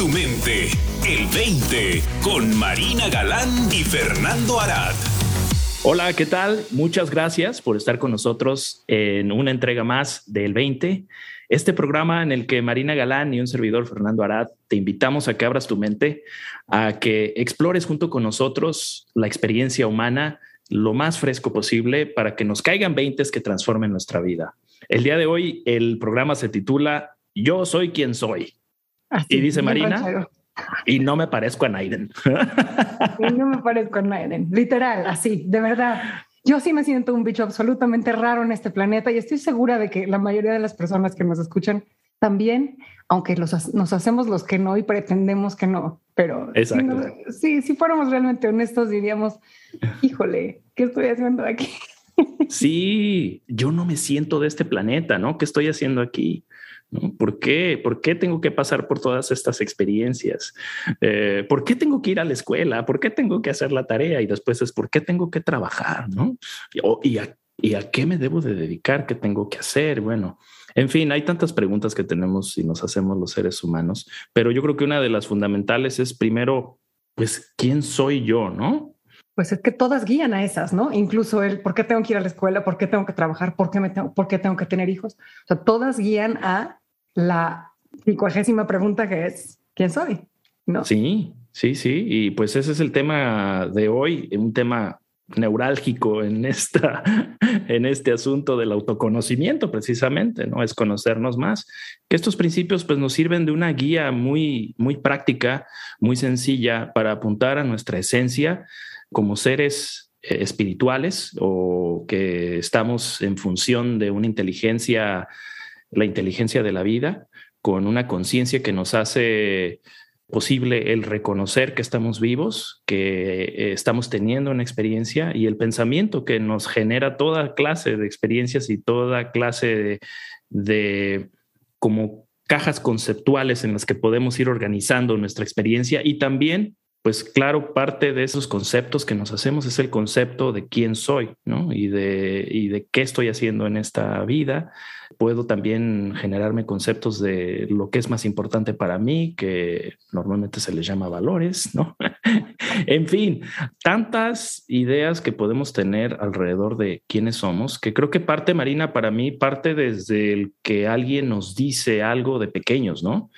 tu mente, el 20, con Marina Galán y Fernando Arad. Hola, ¿qué tal? Muchas gracias por estar con nosotros en una entrega más del 20. Este programa en el que Marina Galán y un servidor Fernando Arad te invitamos a que abras tu mente, a que explores junto con nosotros la experiencia humana lo más fresco posible para que nos caigan 20 que transformen nuestra vida. El día de hoy el programa se titula Yo soy quien soy. Y dice Marina, y no me parezco a Naiden. y no me parezco a Naiden, literal, así, de verdad. Yo sí me siento un bicho absolutamente raro en este planeta y estoy segura de que la mayoría de las personas que nos escuchan también, aunque los, nos hacemos los que no y pretendemos que no, pero si, si fuéramos realmente honestos diríamos, híjole, ¿qué estoy haciendo aquí? Sí, yo no me siento de este planeta, ¿no? ¿Qué estoy haciendo aquí? ¿Por qué? ¿Por qué tengo que pasar por todas estas experiencias? Eh, ¿Por qué tengo que ir a la escuela? ¿Por qué tengo que hacer la tarea? Y después es ¿por qué tengo que trabajar? ¿no? ¿Y, a, ¿Y a qué me debo de dedicar? ¿Qué tengo que hacer? Bueno, en fin, hay tantas preguntas que tenemos y nos hacemos los seres humanos, pero yo creo que una de las fundamentales es primero, pues, ¿quién soy yo? ¿No? Pues es que todas guían a esas, ¿no? Incluso el por qué tengo que ir a la escuela, por qué tengo que trabajar, por qué, me tengo, por qué tengo que tener hijos. O sea, todas guían a la cincuagésima pregunta que es, ¿quién soy? ¿No? Sí, sí, sí. Y pues ese es el tema de hoy, un tema neurálgico en esta en este asunto del autoconocimiento precisamente no es conocernos más que estos principios pues nos sirven de una guía muy muy práctica muy sencilla para apuntar a nuestra esencia como seres eh, espirituales o que estamos en función de una inteligencia la inteligencia de la vida, con una conciencia que nos hace posible el reconocer que estamos vivos, que eh, estamos teniendo una experiencia y el pensamiento que nos genera toda clase de experiencias y toda clase de, de como cajas conceptuales en las que podemos ir organizando nuestra experiencia y también pues claro, parte de esos conceptos que nos hacemos es el concepto de quién soy, ¿no? Y de, y de qué estoy haciendo en esta vida. Puedo también generarme conceptos de lo que es más importante para mí, que normalmente se les llama valores, ¿no? en fin, tantas ideas que podemos tener alrededor de quiénes somos, que creo que parte, Marina, para mí, parte desde el que alguien nos dice algo de pequeños, ¿no?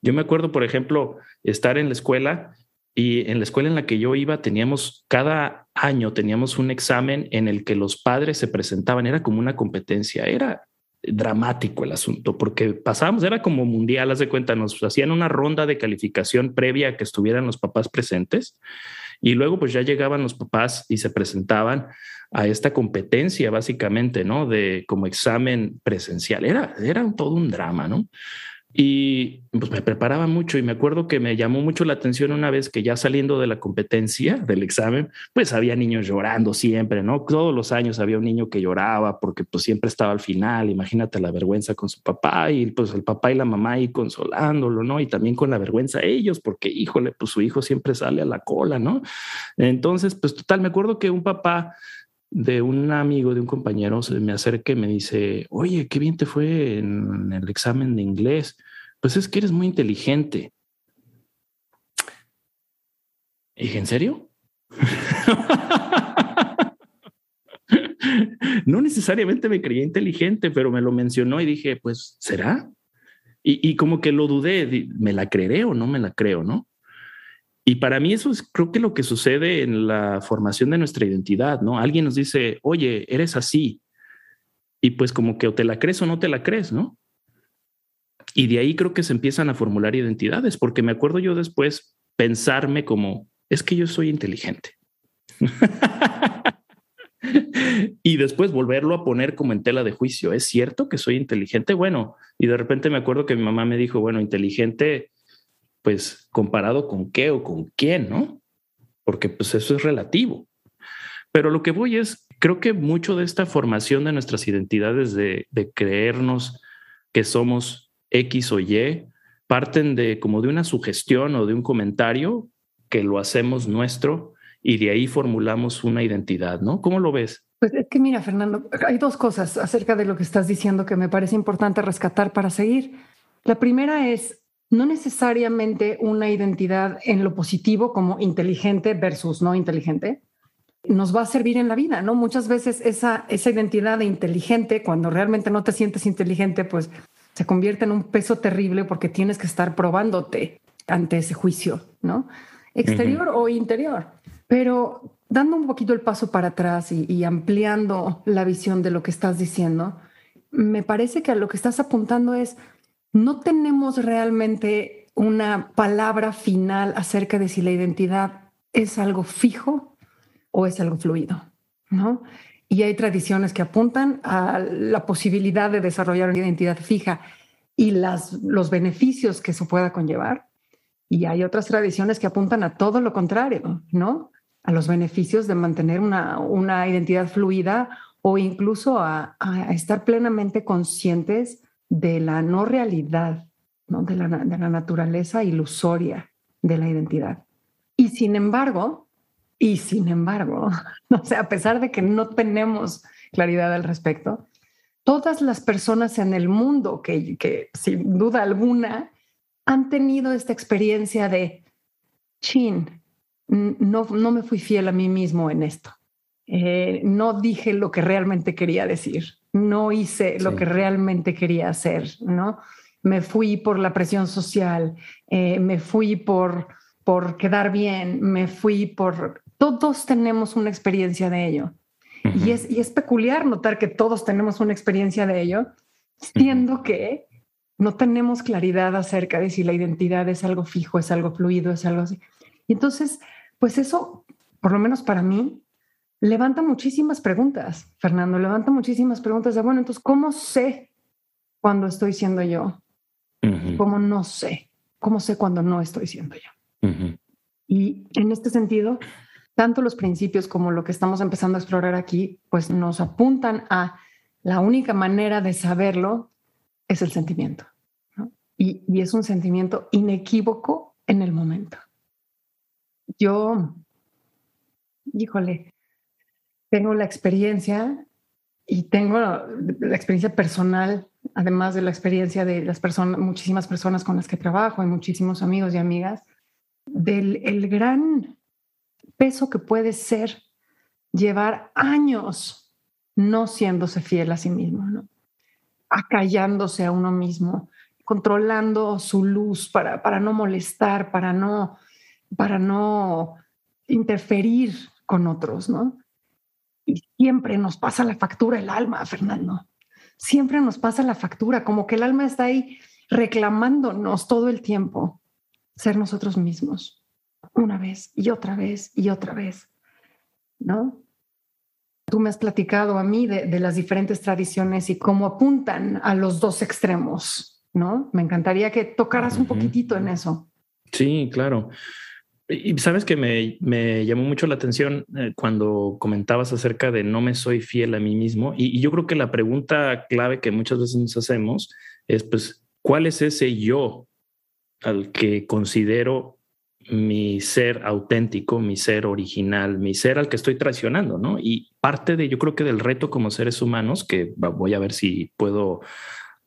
Yo me acuerdo, por ejemplo, estar en la escuela y en la escuela en la que yo iba teníamos, cada año teníamos un examen en el que los padres se presentaban, era como una competencia, era dramático el asunto, porque pasábamos, era como mundial, haz de cuenta, nos hacían una ronda de calificación previa a que estuvieran los papás presentes y luego pues ya llegaban los papás y se presentaban a esta competencia básicamente, ¿no? De como examen presencial. Era, era todo un drama, ¿no? Y pues me preparaba mucho y me acuerdo que me llamó mucho la atención una vez que ya saliendo de la competencia del examen, pues había niños llorando siempre, ¿no? Todos los años había un niño que lloraba porque pues siempre estaba al final, imagínate la vergüenza con su papá y pues el papá y la mamá ahí consolándolo, ¿no? Y también con la vergüenza ellos porque híjole, pues su hijo siempre sale a la cola, ¿no? Entonces, pues total, me acuerdo que un papá de un amigo, de un compañero, se me acerca y me dice, oye, qué bien te fue en el examen de inglés. Pues es que eres muy inteligente. Y dije, ¿en serio? no necesariamente me creía inteligente, pero me lo mencionó y dije, pues, ¿será? Y, y como que lo dudé, ¿me la creeré o no me la creo, no? Y para mí eso es creo que lo que sucede en la formación de nuestra identidad, ¿no? Alguien nos dice, oye, eres así. Y pues como que o te la crees o no te la crees, ¿no? Y de ahí creo que se empiezan a formular identidades, porque me acuerdo yo después pensarme como, es que yo soy inteligente. y después volverlo a poner como en tela de juicio. ¿Es cierto que soy inteligente? Bueno, y de repente me acuerdo que mi mamá me dijo, bueno, inteligente pues comparado con qué o con quién, ¿no? Porque pues eso es relativo. Pero lo que voy es, creo que mucho de esta formación de nuestras identidades, de, de creernos que somos X o Y, parten de como de una sugestión o de un comentario que lo hacemos nuestro y de ahí formulamos una identidad, ¿no? ¿Cómo lo ves? Pues es que mira, Fernando, hay dos cosas acerca de lo que estás diciendo que me parece importante rescatar para seguir. La primera es no necesariamente una identidad en lo positivo como inteligente versus no inteligente, nos va a servir en la vida, ¿no? Muchas veces esa, esa identidad de inteligente, cuando realmente no te sientes inteligente, pues se convierte en un peso terrible porque tienes que estar probándote ante ese juicio, ¿no? Exterior o interior. Pero dando un poquito el paso para atrás y, y, ampliando la visión de lo que estás diciendo, me parece que a lo que estás apuntando es, no tenemos realmente una palabra final acerca de si la identidad es algo fijo o es algo fluido, ¿no? Y hay tradiciones que apuntan a la posibilidad de desarrollar una identidad fija y las, los beneficios que eso pueda conllevar. Y hay otras tradiciones que apuntan a todo lo contrario, ¿no? A los beneficios de mantener una, una identidad fluida o incluso a, a, estar plenamente conscientes de la no realidad, ¿no? De, la, de la naturaleza ilusoria de la identidad. Y sin embargo, y sin embargo, o sea, a pesar de que no tenemos claridad al respecto, todas las personas en el mundo que, que sin duda alguna han tenido esta experiencia de, chin, no, no me fui fiel a mí mismo en esto. Eh, no dije lo que realmente quería decir, no hice lo que realmente quería hacer, ¿no? Me fui por la presión social, eh, me fui por, por quedar bien, me fui por todos tenemos una experiencia de ello. y, es, y es peculiar notar que todos tenemos una experiencia de ello, siendo que no tenemos claridad acerca de si la identidad es algo fijo, es algo fluido, es algo así. Y entonces, pues eso, por lo menos para mí, levanta muchísimas preguntas, Fernando, levanta muchísimas preguntas de, bueno, entonces, ¿cómo sé cuando estoy siendo yo? ¿Cómo no sé? ¿Cómo sé cuando no estoy siendo yo? Y en este sentido, tanto los principios como lo que estamos empezando a explorar aquí, pues nos apuntan a la única manera de saberlo es el sentimiento. Y, y, es un sentimiento inequívoco en el momento. Yo, híjole, tengo la experiencia y tengo la experiencia personal, además de la experiencia de las personas, muchísimas personas con las que trabajo y muchísimos amigos y amigas, del el gran peso que puede ser llevar años no siéndose fiel a sí mismo, ¿no? acallándose a uno mismo, controlando su luz para, para no molestar, para no, para no interferir con otros, ¿no? Y siempre nos pasa la factura el alma, Fernando. Siempre nos pasa la factura, como que el alma está ahí reclamándonos todo el tiempo ser nosotros mismos una vez y otra vez y otra vez, ¿no? Tú me has platicado a mí de, las diferentes tradiciones y cómo apuntan a los dos extremos, ¿no? Me encantaría que tocaras un poquitito en eso. Sí, claro. Y sabes que me, me llamó mucho la atención eh, cuando comentabas acerca de no me soy fiel a mí mismo. Y, yo creo que la pregunta clave que muchas veces nos hacemos es, pues, ¿cuál es ese yo al que considero mi ser auténtico, mi ser original, mi ser al que estoy traicionando, ¿no? Y parte de, yo creo que del reto como seres humanos, que voy a ver si puedo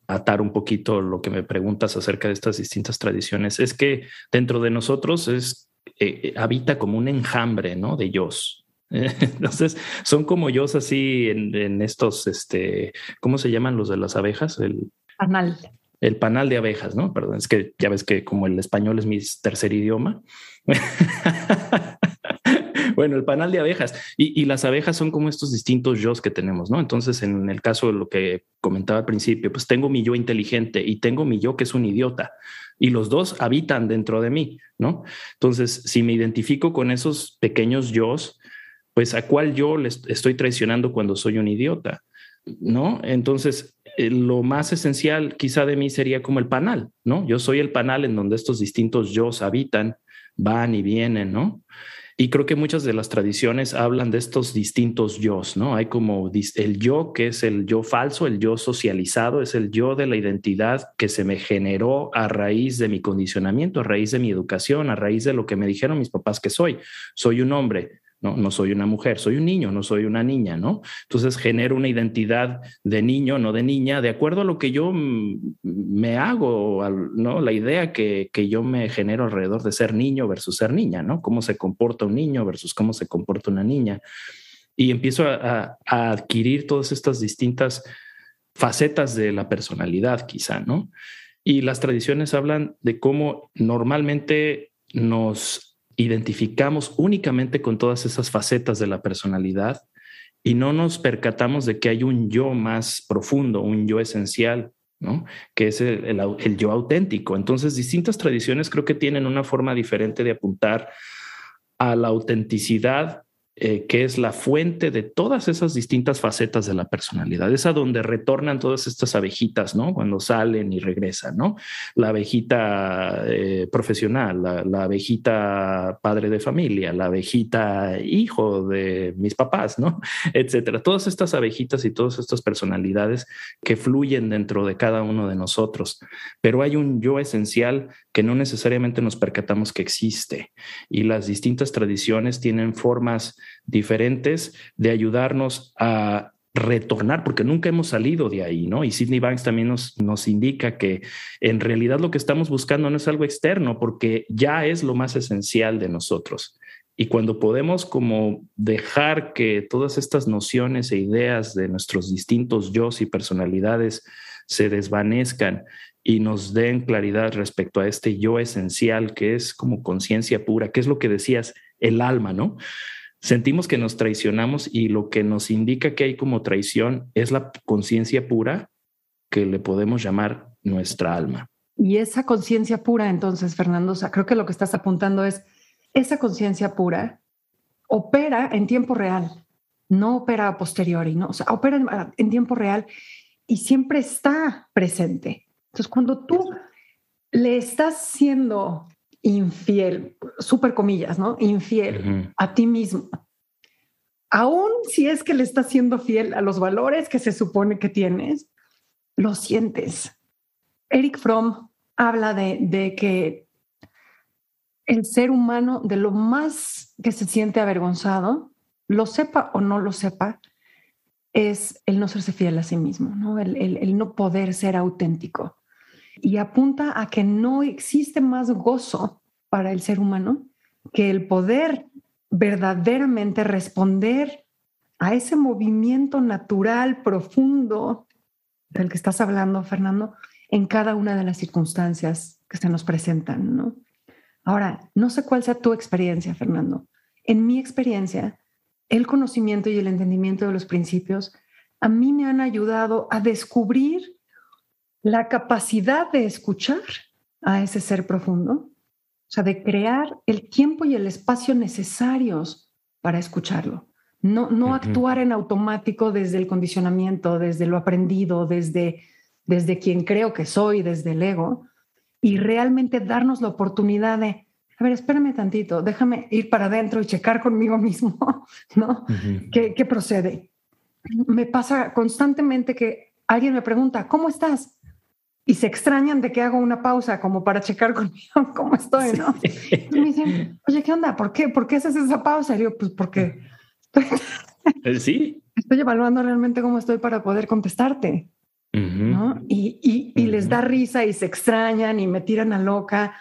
atar un poquito lo que me preguntas acerca de estas distintas tradiciones, es que dentro de nosotros es, eh, eh, habita como un enjambre, ¿no? De yo. Entonces, son como yo así en, en, estos, este, ¿cómo se llaman los de las abejas? El anal el panal de abejas, ¿no? Perdón, es que ya ves que como el español es mi tercer idioma. bueno, el panal de abejas y, las abejas son como estos distintos yo que tenemos, ¿no? Entonces, en el caso de lo que comentaba al principio, pues tengo mi yo inteligente y tengo mi yo que es un idiota y los dos habitan dentro de mí, ¿no? Entonces, si me identifico con esos pequeños yo, pues a cuál yo les estoy traicionando cuando soy un idiota, ¿no? Entonces, eh, lo más esencial quizá de mí sería como el panal, ¿no? Yo soy el panal en donde estos distintos yo habitan, van y vienen, ¿no? Y creo que muchas de las tradiciones hablan de estos distintos yo, ¿no? Hay como el yo que es el yo falso, el yo socializado, es el yo de la identidad que se me generó a raíz de mi condicionamiento, a raíz de mi educación, a raíz de lo que me dijeron mis papás que soy. Soy un hombre ¿no? No soy una mujer, soy un niño, no soy una niña, ¿no? Entonces genero una identidad de niño, no de niña, de acuerdo a lo que yo me hago, ¿no? La idea que, que yo me genero alrededor de ser niño versus ser niña, ¿no? Cómo se comporta un niño versus cómo se comporta una niña. Y empiezo a, a adquirir todas estas distintas facetas de la personalidad, quizá, ¿no? Y las tradiciones hablan de cómo normalmente nos identificamos únicamente con todas esas facetas de la personalidad y no nos percatamos de que hay un yo más profundo, un yo esencial, ¿no? que es el, el, yo auténtico. Entonces, distintas tradiciones creo que tienen una forma diferente de apuntar a la autenticidad eh, que es la fuente de todas esas distintas facetas de la personalidad. Es a donde retornan todas estas abejitas, ¿no? Cuando salen y regresan, ¿no? La abejita eh, profesional, la, abejita padre de familia, la abejita hijo de mis papás, ¿no? Etcétera. Todas estas abejitas y todas estas personalidades que fluyen dentro de cada uno de nosotros. Pero hay un yo esencial que no necesariamente nos percatamos que existe. Y las distintas tradiciones tienen formas diferentes de ayudarnos a retornar, porque nunca hemos salido de ahí, ¿no? Y Sidney Banks también nos, nos indica que en realidad lo que estamos buscando no es algo externo, porque ya es lo más esencial de nosotros. Y cuando podemos como dejar que todas estas nociones e ideas de nuestros distintos yo y personalidades se desvanezcan y nos den claridad respecto a este yo esencial que es como conciencia pura, que es lo que decías, el alma, ¿no? Sentimos que nos traicionamos y lo que nos indica que hay como traición es la conciencia pura que le podemos llamar nuestra alma. Y esa conciencia pura, entonces, Fernando, creo que lo que estás apuntando es, esa conciencia pura opera en tiempo real, no opera a posteriori, ¿no? O sea, opera en, en tiempo real y siempre está presente. Entonces, cuando tú le estás siendo infiel, súper comillas, ¿no? Infiel a ti mismo. Aún si es que le estás siendo fiel a los valores que se supone que tienes, lo sientes. Eric Fromm habla de, de que el ser humano, de lo más que se siente avergonzado, lo sepa o no lo sepa, es el no serse fiel a sí mismo, ¿no? El, el, el, no poder ser auténtico y apunta a que no existe más gozo para el ser humano que el poder verdaderamente responder a ese movimiento natural, profundo del que estás hablando, Fernando, en cada una de las circunstancias que se nos presentan, ¿no? Ahora, no sé cuál sea tu experiencia, Fernando. En mi experiencia, el conocimiento y el entendimiento de los principios a mí me han ayudado a descubrir la capacidad de escuchar a ese ser profundo, o sea, de crear el tiempo y el espacio necesarios para escucharlo. No, no actuar en automático desde el condicionamiento, desde lo aprendido, desde, desde quien creo que soy, desde el ego, y realmente darnos la oportunidad de, a ver, espérame tantito, déjame ir para adentro y checar conmigo mismo, ¿no? ¿Qué, ¿Qué procede? Me pasa constantemente que alguien me pregunta, ¿cómo estás? Y se extrañan de que hago una pausa como para checar conmigo cómo estoy, ¿no? Y me dicen, oye, ¿qué onda? ¿Por qué? ¿Por qué haces esa pausa? Y digo, pues porque eh, sí. estoy evaluando realmente cómo estoy para poder contestarte, ¿no? Y, y, les da risa y se extrañan y me tiran a loca.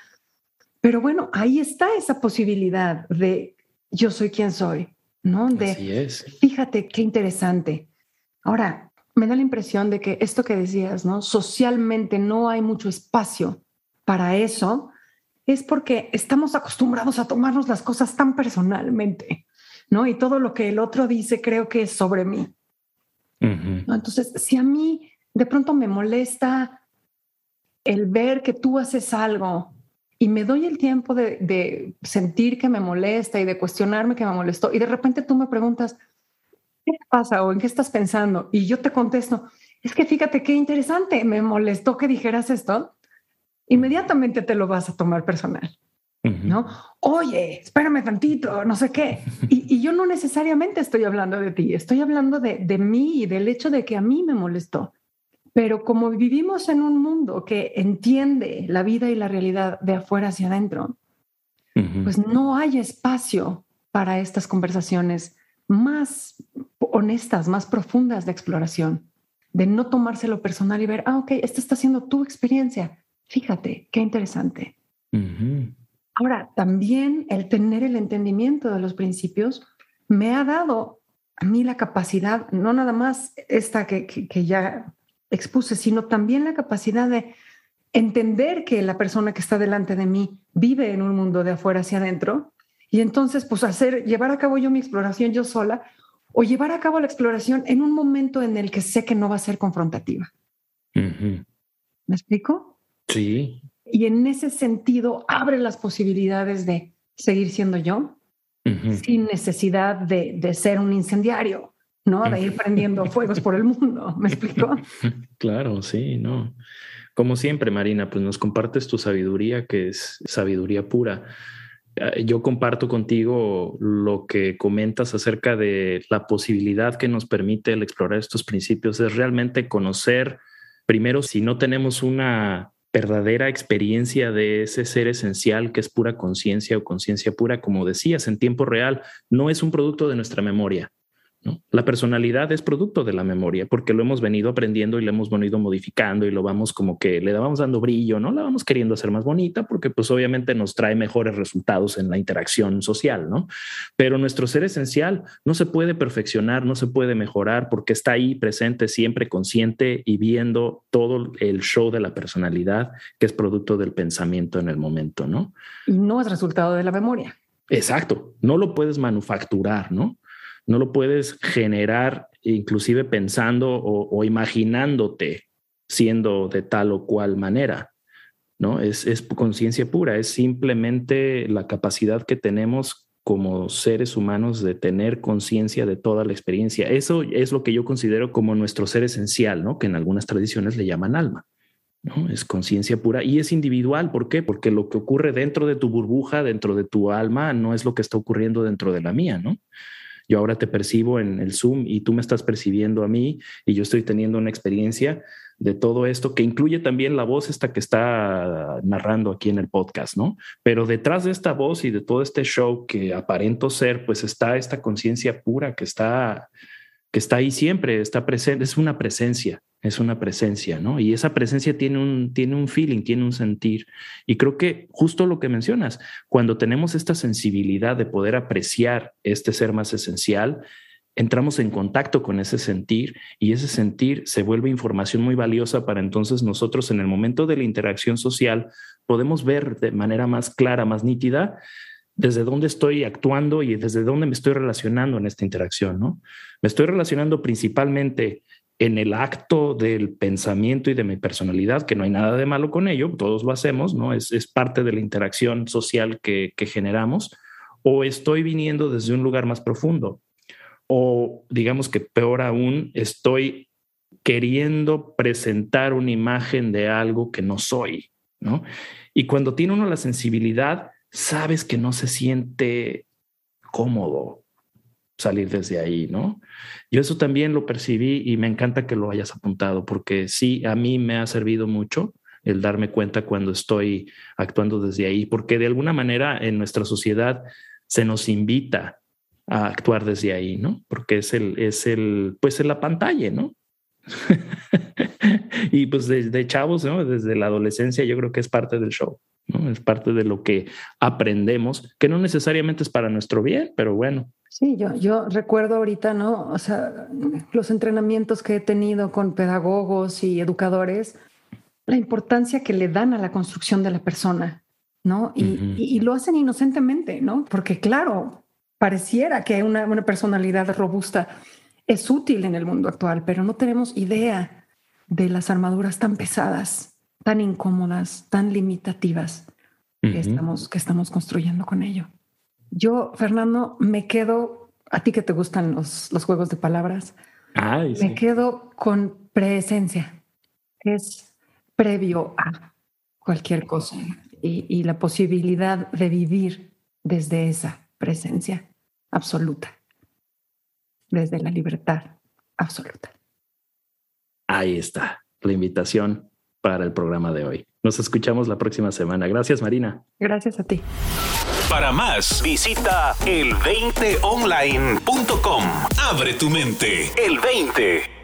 Pero bueno, ahí está esa posibilidad de yo soy quien soy, ¿no? De, Así es. Fíjate qué interesante. Ahora, me da la impresión de que esto que decías, ¿no? Socialmente no hay mucho espacio para eso, es porque estamos acostumbrados a tomarnos las cosas tan personalmente, ¿no? Y todo lo que el otro dice creo que es sobre mí. Entonces, si a mí de pronto me molesta el ver que tú haces algo y me doy el tiempo de, de sentir que me molesta y de cuestionarme que me molestó, y de repente tú me preguntas, ¿qué pasa o en qué estás pensando? Y yo te contesto, es que fíjate qué interesante, me molestó que dijeras esto. Inmediatamente te lo vas a tomar personal. ¿No? Oye, espérame tantito, no sé qué. Y, yo no necesariamente estoy hablando de ti, estoy hablando de, de mí y del hecho de que a mí me molestó. Pero como vivimos en un mundo que entiende la vida y la realidad de afuera hacia adentro, pues no hay espacio para estas conversaciones más honestas, más profundas de exploración, de no tomárselo personal y ver, ah, ok, esta está siendo tu experiencia. Fíjate, qué interesante. Ahora, también el tener el entendimiento de los principios me ha dado a mí la capacidad, no nada más esta que, que ya expuse, sino también la capacidad de entender que la persona que está delante de mí vive en un mundo de afuera hacia adentro y entonces pues hacer llevar a cabo yo mi exploración yo sola o llevar a cabo la exploración en un momento en el que sé que no va a ser confrontativa. ¿Me explico? Sí. Y en ese sentido abre las posibilidades de seguir siendo yo sin necesidad de, de, ser un incendiario, ¿no? De ir prendiendo fuegos por el mundo. ¿Me explico? Claro, sí, no. Como siempre, Marina, pues nos compartes tu sabiduría, que es sabiduría pura. Eh, yo comparto contigo lo que comentas acerca de la posibilidad que nos permite el explorar estos principios, es realmente conocer, primero, si no tenemos una verdadera experiencia de ese ser esencial que es pura conciencia o conciencia pura, como decías, en tiempo real, no es un producto de nuestra memoria, la personalidad es producto de la memoria porque lo hemos venido aprendiendo y lo hemos venido modificando y lo vamos como que le vamos dando brillo, ¿no? La vamos queriendo hacer más bonita porque pues obviamente nos trae mejores resultados en la interacción social, ¿no? Pero nuestro ser esencial no se puede perfeccionar, no se puede mejorar porque está ahí presente, siempre consciente y viendo todo el show de la personalidad que es producto del pensamiento en el momento, ¿no? Y no es resultado de la memoria. Exacto, no lo puedes manufacturar, ¿no? No lo puedes generar inclusive pensando o, imaginándote siendo de tal o cual manera. ¿no? Es, es conciencia pura, es simplemente la capacidad que tenemos como seres humanos de tener conciencia de toda la experiencia. Eso es lo que yo considero como nuestro ser esencial, ¿no? que en algunas tradiciones le llaman alma. ¿no? Es conciencia pura y es individual. ¿Por qué? Porque lo que ocurre dentro de tu burbuja, dentro de tu alma, no es lo que está ocurriendo dentro de la mía, ¿no? Yo ahora te percibo en el Zoom y tú me estás percibiendo a mí y yo estoy teniendo una experiencia de todo esto que incluye también la voz esta que está narrando aquí en el podcast, ¿no? Pero detrás de esta voz y de todo este show que aparento ser, pues está esta conciencia pura que está que está ahí siempre, está presente, es una presencia, es una presencia, ¿no? Y esa presencia tiene un, tiene un feeling, tiene un sentir. Y creo que justo lo que mencionas, cuando tenemos esta sensibilidad de poder apreciar este ser más esencial, entramos en contacto con ese sentir y ese sentir se vuelve información muy valiosa para entonces nosotros en el momento de la interacción social podemos ver de manera más clara, más nítida desde dónde estoy actuando y desde dónde me estoy relacionando en esta interacción, ¿no? Me estoy relacionando principalmente en el acto del pensamiento y de mi personalidad, que no hay nada de malo con ello, todos lo hacemos, ¿no? Es, es parte de la interacción social que, generamos, o estoy viniendo desde un lugar más profundo, o digamos que peor aún, estoy queriendo presentar una imagen de algo que no soy, ¿no? Y cuando tiene uno la sensibilidad, sabes que no se siente cómodo salir desde ahí, ¿no? Yo eso también lo percibí y me encanta que lo hayas apuntado porque sí, a mí me ha servido mucho el darme cuenta cuando estoy actuando desde ahí, porque de alguna manera en nuestra sociedad se nos invita a actuar desde ahí, ¿no? Porque es el, es el, pues en la pantalla, ¿no? y pues desde chavos, ¿no? Desde la adolescencia yo creo que es parte del show. Es parte de lo que aprendemos, que no necesariamente es para nuestro bien, pero bueno. Sí, yo, yo recuerdo ahorita, ¿no? O sea, los entrenamientos que he tenido con pedagogos y educadores, la importancia que le dan a la construcción de la persona, ¿no? Y, lo hacen inocentemente, ¿no? Porque claro, pareciera que una, una personalidad robusta es útil en el mundo actual, pero no tenemos idea de las armaduras tan pesadas tan incómodas, tan limitativas que, estamos, que estamos construyendo con ello. Yo, Fernando, me quedo, a ti que te gustan los, los juegos de palabras, me quedo con presencia. Es previo a cualquier cosa y, y la posibilidad de vivir desde esa presencia absoluta, desde la libertad absoluta. Ahí está la invitación para el programa de hoy. Nos escuchamos la próxima semana. Gracias, Marina. Gracias a ti. Para más, visita el20online.com. Abre tu mente. El 20.